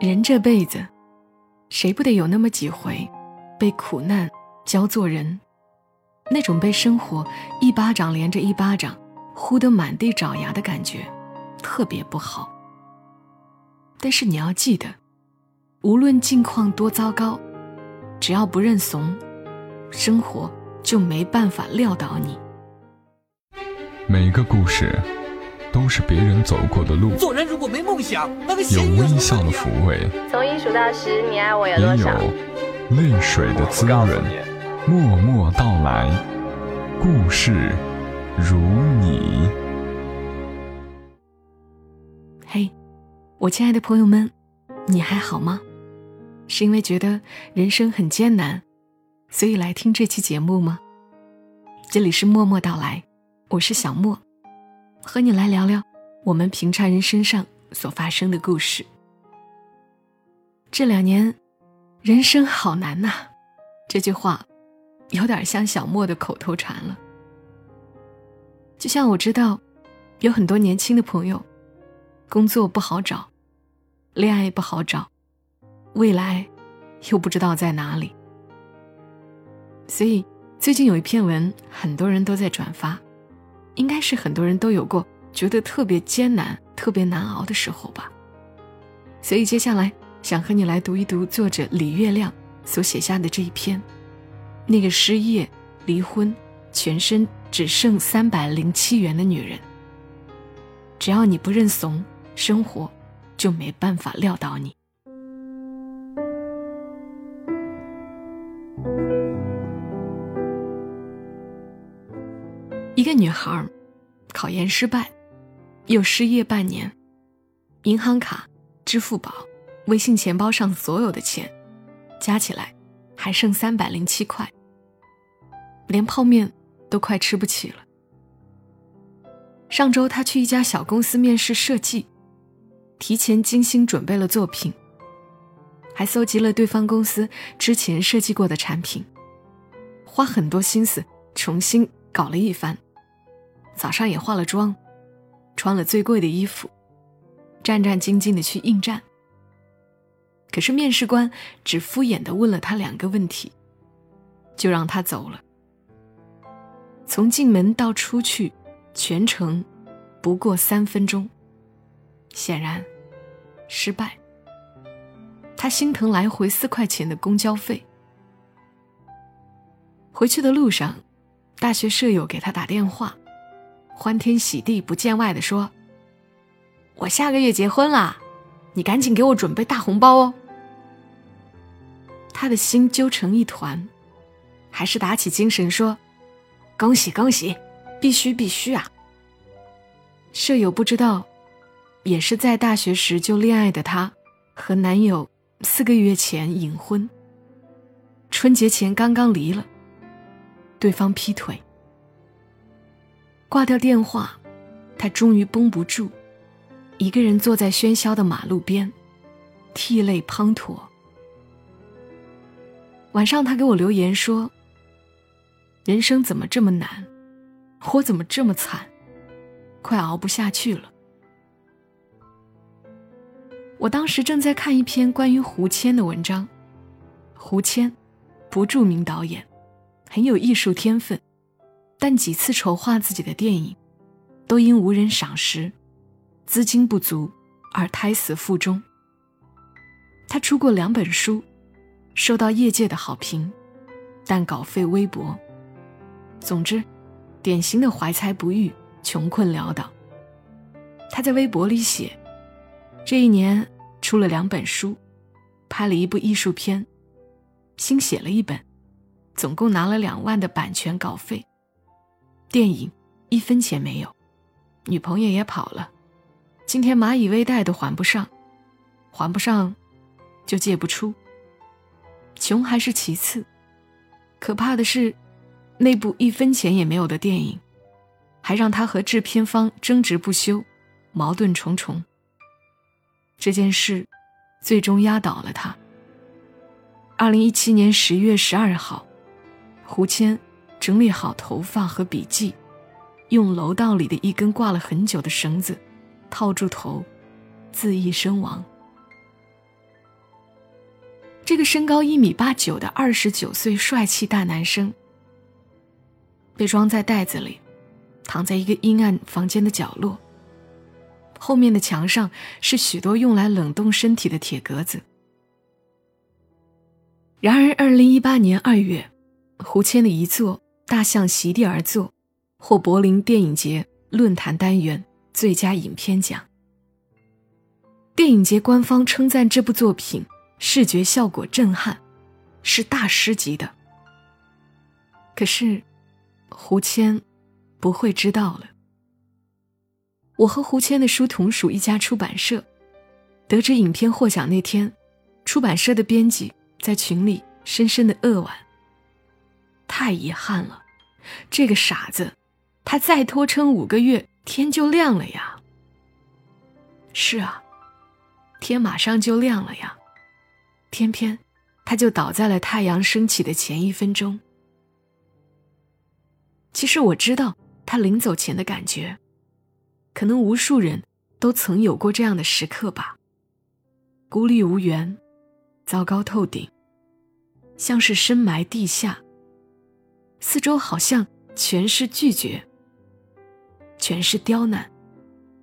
人这辈子，谁不得有那么几回，被苦难教做人？那种被生活一巴掌连着一巴掌，呼得满地找牙的感觉，特别不好。但是你要记得，无论境况多糟糕，只要不认怂，生活就没办法撂倒你。每一个故事。都是别人走过的路。做人如果没梦想，那个有微笑的抚慰，从一数到十，你爱我有多少？也有泪水的滋润。默默到来，故事如你。嘿，我亲爱的朋友们，你还好吗？是因为觉得人生很艰难，所以来听这期节目吗？这里是默默到来，我是小莫。和你来聊聊我们平常人身上所发生的故事。这两年，人生好难呐，这句话有点像小莫的口头禅了。就像我知道，有很多年轻的朋友，工作不好找，恋爱不好找，未来又不知道在哪里。所以最近有一篇文，很多人都在转发。应该是很多人都有过觉得特别艰难、特别难熬的时候吧。所以接下来想和你来读一读作者李月亮所写下的这一篇：那个失业、离婚、全身只剩三百零七元的女人。只要你不认怂，生活就没办法撂倒你。一个女孩，考研失败，又失业半年，银行卡、支付宝、微信钱包上所有的钱，加起来还剩三百零七块，连泡面都快吃不起了。上周她去一家小公司面试设计，提前精心准备了作品，还搜集了对方公司之前设计过的产品，花很多心思重新搞了一番。早上也化了妆，穿了最贵的衣服，战战兢兢的去应战。可是面试官只敷衍的问了他两个问题，就让他走了。从进门到出去，全程不过三分钟。显然，失败。他心疼来回四块钱的公交费。回去的路上，大学舍友给他打电话。欢天喜地不见外的说：“我下个月结婚了，你赶紧给我准备大红包哦。”他的心揪成一团，还是打起精神说：“恭喜恭喜，必须必须啊！”舍友不知道，也是在大学时就恋爱的她，和男友四个月前隐婚，春节前刚刚离了，对方劈腿。挂掉电话，他终于绷不住，一个人坐在喧嚣的马路边，涕泪滂沱。晚上，他给我留言说：“人生怎么这么难，我怎么这么惨，快熬不下去了。”我当时正在看一篇关于胡谦的文章，胡谦，不著名导演，很有艺术天分。但几次筹划自己的电影，都因无人赏识、资金不足而胎死腹中。他出过两本书，受到业界的好评，但稿费微薄。总之，典型的怀才不遇、穷困潦倒。他在微博里写：这一年出了两本书，拍了一部艺术片，新写了一本，总共拿了两万的版权稿费。电影一分钱没有，女朋友也跑了，今天蚂蚁微贷都还不上，还不上就借不出。穷还是其次，可怕的是，那部一分钱也没有的电影，还让他和制片方争执不休，矛盾重重。这件事最终压倒了他。二零一七年十月十二号，胡谦。整理好头发和笔记，用楼道里的一根挂了很久的绳子套住头，自缢身亡。这个身高一米八九的二十九岁帅气大男生，被装在袋子里，躺在一个阴暗房间的角落。后面的墙上是许多用来冷冻身体的铁格子。然而，二零一八年二月，胡谦的一作《大象席地而坐》获柏林电影节论坛单元最佳影片奖。电影节官方称赞这部作品视觉效果震撼，是大师级的。可是，胡谦不会知道了。我和胡谦的书同属一家出版社，得知影片获奖那天，出版社的编辑。在群里深深的扼腕。太遗憾了，这个傻子，他再拖撑五个月，天就亮了呀。是啊，天马上就亮了呀，偏偏他就倒在了太阳升起的前一分钟。其实我知道他临走前的感觉，可能无数人都曾有过这样的时刻吧，孤立无援。糟糕透顶，像是深埋地下。四周好像全是拒绝，全是刁难，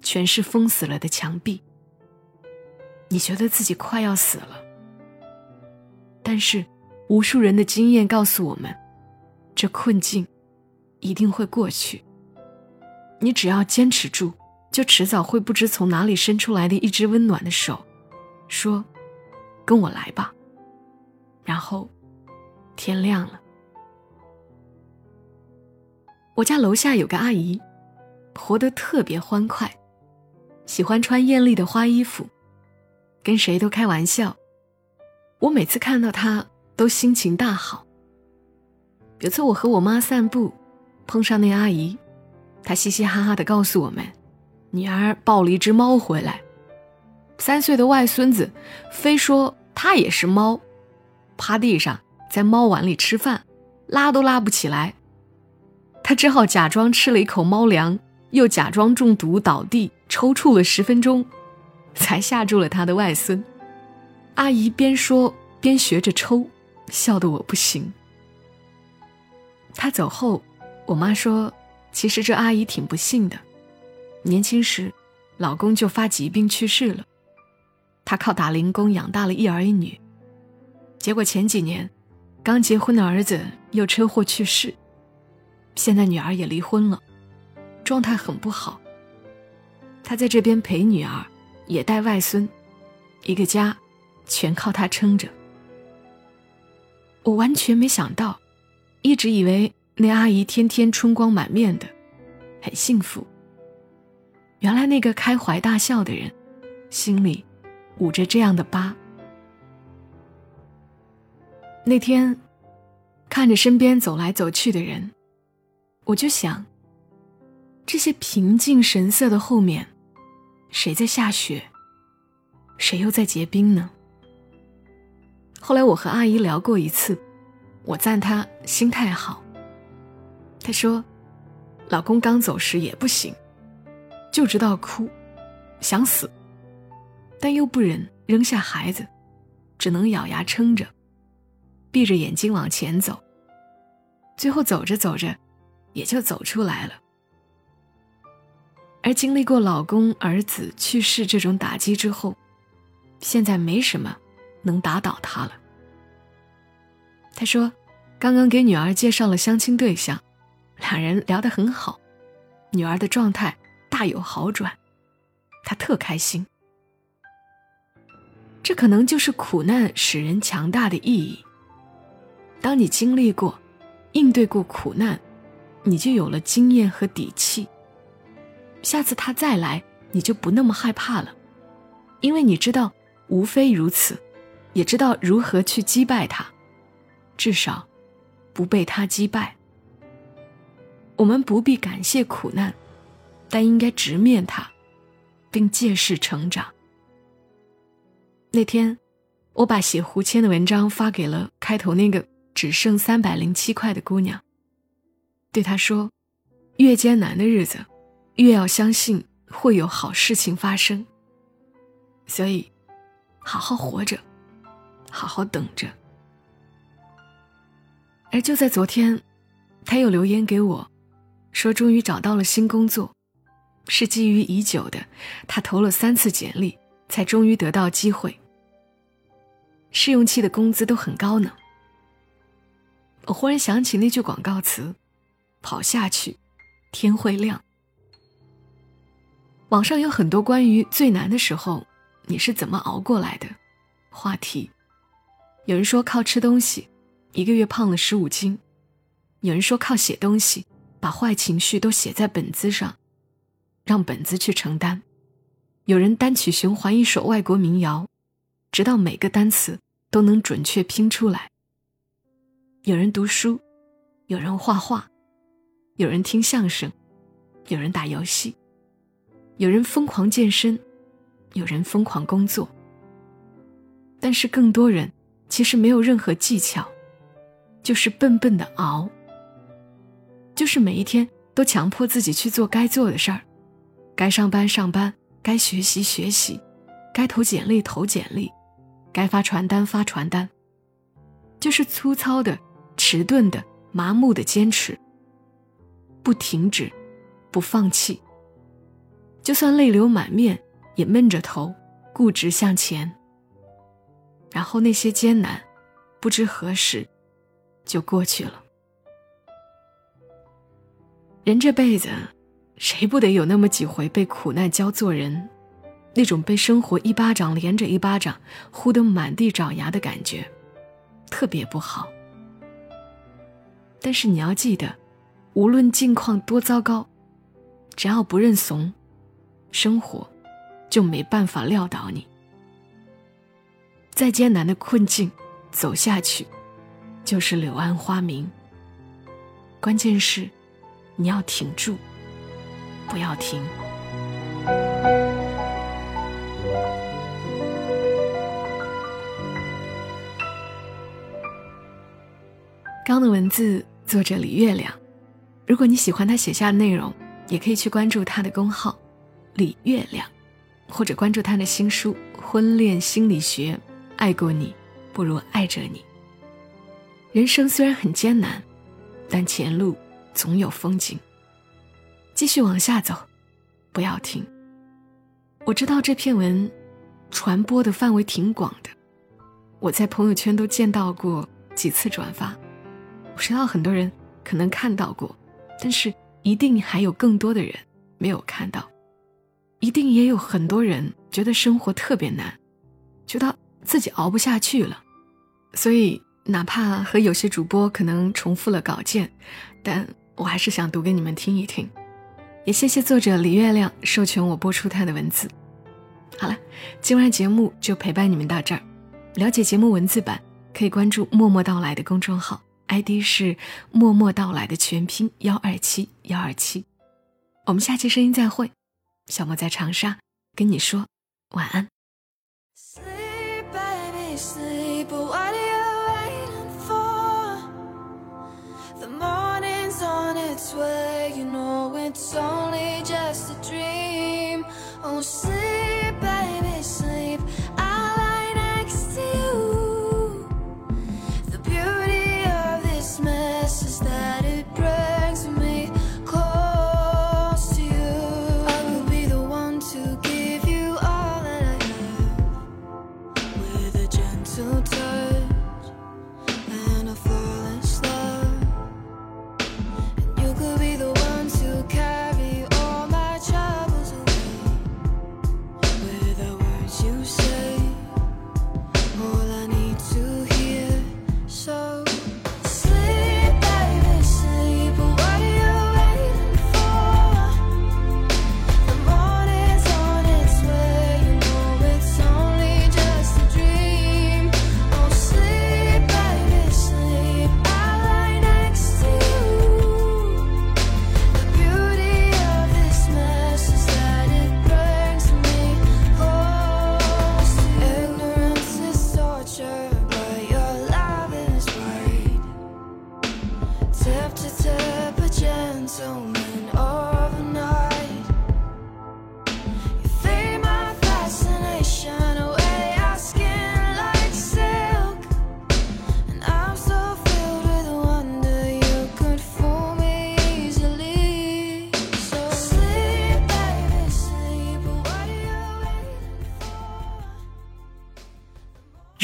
全是封死了的墙壁。你觉得自己快要死了，但是无数人的经验告诉我们，这困境一定会过去。你只要坚持住，就迟早会不知从哪里伸出来的一只温暖的手，说。跟我来吧。然后，天亮了。我家楼下有个阿姨，活得特别欢快，喜欢穿艳丽的花衣服，跟谁都开玩笑。我每次看到她都心情大好。有次我和我妈散步，碰上那阿姨，她嘻嘻哈哈的告诉我们，女儿抱了一只猫回来。三岁的外孙子，非说他也是猫，趴地上在猫碗里吃饭，拉都拉不起来。他只好假装吃了一口猫粮，又假装中毒倒地抽搐了十分钟，才吓住了他的外孙。阿姨边说边学着抽，笑得我不行。他走后，我妈说，其实这阿姨挺不幸的，年轻时，老公就发疾病去世了。她靠打零工养大了一儿一女，结果前几年，刚结婚的儿子又车祸去世，现在女儿也离婚了，状态很不好。她在这边陪女儿，也带外孙，一个家，全靠她撑着。我完全没想到，一直以为那阿姨天天春光满面的，很幸福。原来那个开怀大笑的人，心里。捂着这样的疤。那天，看着身边走来走去的人，我就想：这些平静神色的后面，谁在下雪？谁又在结冰呢？后来我和阿姨聊过一次，我赞她心态好。她说，老公刚走时也不行，就知道哭，想死。但又不忍扔下孩子，只能咬牙撑着，闭着眼睛往前走。最后走着走着，也就走出来了。而经历过老公、儿子去世这种打击之后，现在没什么能打倒他了。他说，刚刚给女儿介绍了相亲对象，两人聊得很好，女儿的状态大有好转，他特开心。这可能就是苦难使人强大的意义。当你经历过、应对过苦难，你就有了经验和底气。下次他再来，你就不那么害怕了，因为你知道，无非如此，也知道如何去击败他，至少，不被他击败。我们不必感谢苦难，但应该直面它，并借势成长。那天，我把写胡谦的文章发给了开头那个只剩三百零七块的姑娘。对他说：“越艰难的日子，越要相信会有好事情发生。所以，好好活着，好好等着。而就在昨天，他又留言给我，说终于找到了新工作，是觊觎已久的。他投了三次简历，才终于得到机会。试用期的工资都很高呢。我忽然想起那句广告词：“跑下去，天会亮。”网上有很多关于最难的时候你是怎么熬过来的话题。有人说靠吃东西，一个月胖了十五斤；有人说靠写东西，把坏情绪都写在本子上，让本子去承担；有人单曲循环一首外国民谣，直到每个单词都能准确拼出来；有人读书，有人画画，有人听相声，有人打游戏。有人疯狂健身，有人疯狂工作，但是更多人其实没有任何技巧，就是笨笨的熬，就是每一天都强迫自己去做该做的事儿，该上班上班，该学习学习，该投简历投简历，该发传单发传单，就是粗糙的、迟钝的、麻木的坚持，不停止，不放弃。就算泪流满面，也闷着头，固执向前。然后那些艰难，不知何时就过去了。人这辈子，谁不得有那么几回被苦难教做人？那种被生活一巴掌连着一巴掌，呼得满地找牙的感觉，特别不好。但是你要记得，无论境况多糟糕，只要不认怂。生活就没办法撂倒你。再艰难的困境，走下去就是柳暗花明。关键是你要挺住，不要停。刚的文字作者李月亮，如果你喜欢他写下的内容，也可以去关注他的公号。李月亮，或者关注他的新书《婚恋心理学》，爱过你不如爱着你。人生虽然很艰难，但前路总有风景。继续往下走，不要停。我知道这篇文传播的范围挺广的，我在朋友圈都见到过几次转发。我知道很多人可能看到过，但是一定还有更多的人没有看到。一定也有很多人觉得生活特别难，觉得自己熬不下去了，所以哪怕和有些主播可能重复了稿件，但我还是想读给你们听一听。也谢谢作者李月亮授权我播出他的文字。好了，今晚节目就陪伴你们到这儿。了解节目文字版，可以关注“默默到来”的公众号 ID 是默默到来的全拼幺二七幺二七。我们下期声音再会，小莫在长沙跟你说晚安。Where you know it's only just a dream. Oh.